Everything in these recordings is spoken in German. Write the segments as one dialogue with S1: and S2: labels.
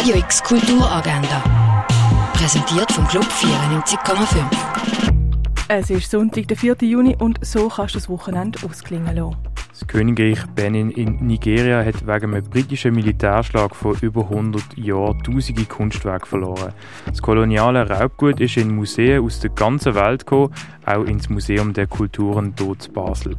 S1: Radio X Kulturagenda. Präsentiert vom Club 94,5.
S2: Es ist Sonntag, der 4. Juni und so kannst du das Wochenende ausklingen lassen.
S3: Das Königreich Benin in Nigeria hat wegen einem britischen Militärschlag vor über 100 Jahren tausende Kunstwerke verloren. Das koloniale Raubgut ist in Museen aus der ganzen Welt gekommen, auch ins Museum der Kulturen dort Basel.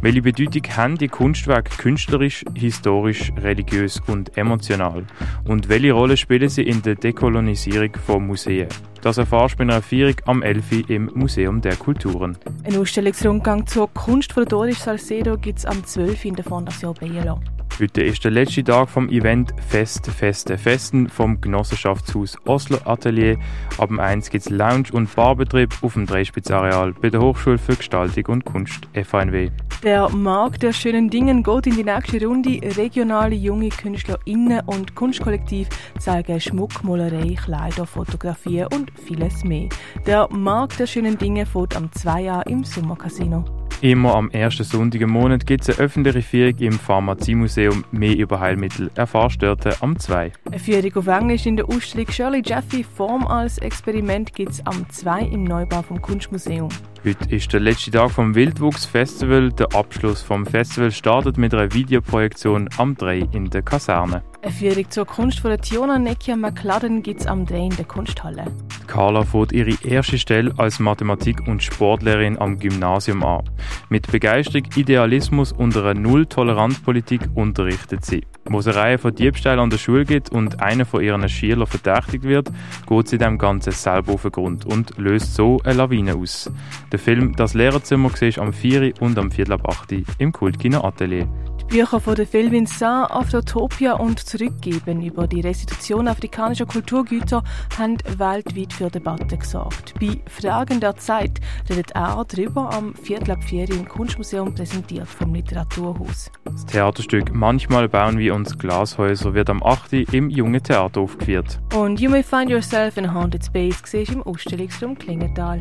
S3: Welche Bedeutung haben die Kunstwerke künstlerisch, historisch, religiös und emotional? Und welche Rolle spielen sie in der Dekolonisierung von Museen? Das erfährst du bei einer Feierung am 11. im Museum der Kulturen.
S2: Ein Ausstellungsrundgang zur Kunst von Doris Salcedo gibt es am 12. in der Fondation Bielo.
S3: Heute ist der letzte Tag vom Event Fest, Feste, Festen vom Genossenschaftshaus Oslo Atelier. Ab dem 1 gibt es Lounge- und Barbetrieb auf dem Dreispitzareal bei der Hochschule für Gestaltung und Kunst FNW.
S2: Der Markt der schönen Dingen geht in die nächste Runde. Regionale junge KünstlerInnen und Kunstkollektiv zeigen Schmuck, Malerei, Kleider, Fotografie und vieles mehr. Der Markt der schönen Dinge fährt am 2 Jahr im Sommercasino.
S3: Immer am ersten Sonntag im Monat gibt es eine öffentliche Führung im Pharmaziemuseum Mehr über Heilmittel. Erfahrst dort am 2.
S2: Eine Führung auf Englisch in der Ausstellung Shirley Jeffy Form als Experiment gibt es am 2 im Neubau vom Kunstmuseum.
S3: Heute ist der letzte Tag vom Wildwuchs Festival. Der Abschluss vom Festival startet mit einer Videoprojektion am 3 in der Kaserne.
S2: Eine Führung zur Kunst von Tiona Nekia McLaren gibt es am 3 in der Kunsthalle.
S3: Carla fährt ihre erste Stelle als Mathematik- und Sportlehrerin am Gymnasium an. Mit Begeisterung, Idealismus und einer Null-Toleranz-Politik unterrichtet sie. Wo es eine Reihe von Diebstählen an der Schule gibt und einer von ihren Schülern verdächtigt wird, geht sie dem Ganzen selber auf den Grund und löst so eine Lawine aus. Der Film Das Lehrerzimmer siehst am 4. und am 4. ab 8. im Kultkino Atelier.
S2: Die Bücher von der Phil Vincent Afrotopia und Zurückgeben über die Restitution afrikanischer Kulturgüter haben weltweit für Debatten gesorgt. Bei Fragen der Zeit redet er darüber am Viertel ab 4 im Kunstmuseum präsentiert vom Literaturhaus.
S3: Das Theaterstück Manchmal bauen wir uns Glashäuser wird am 8. im Jungen Theater aufgeführt.
S2: Und You May Find Yourself in a Haunted Space siehst im Ausstellungsraum Klingenthal.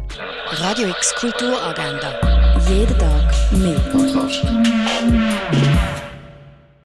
S1: Radio X Kulturagenda. Jeden Tag mehr.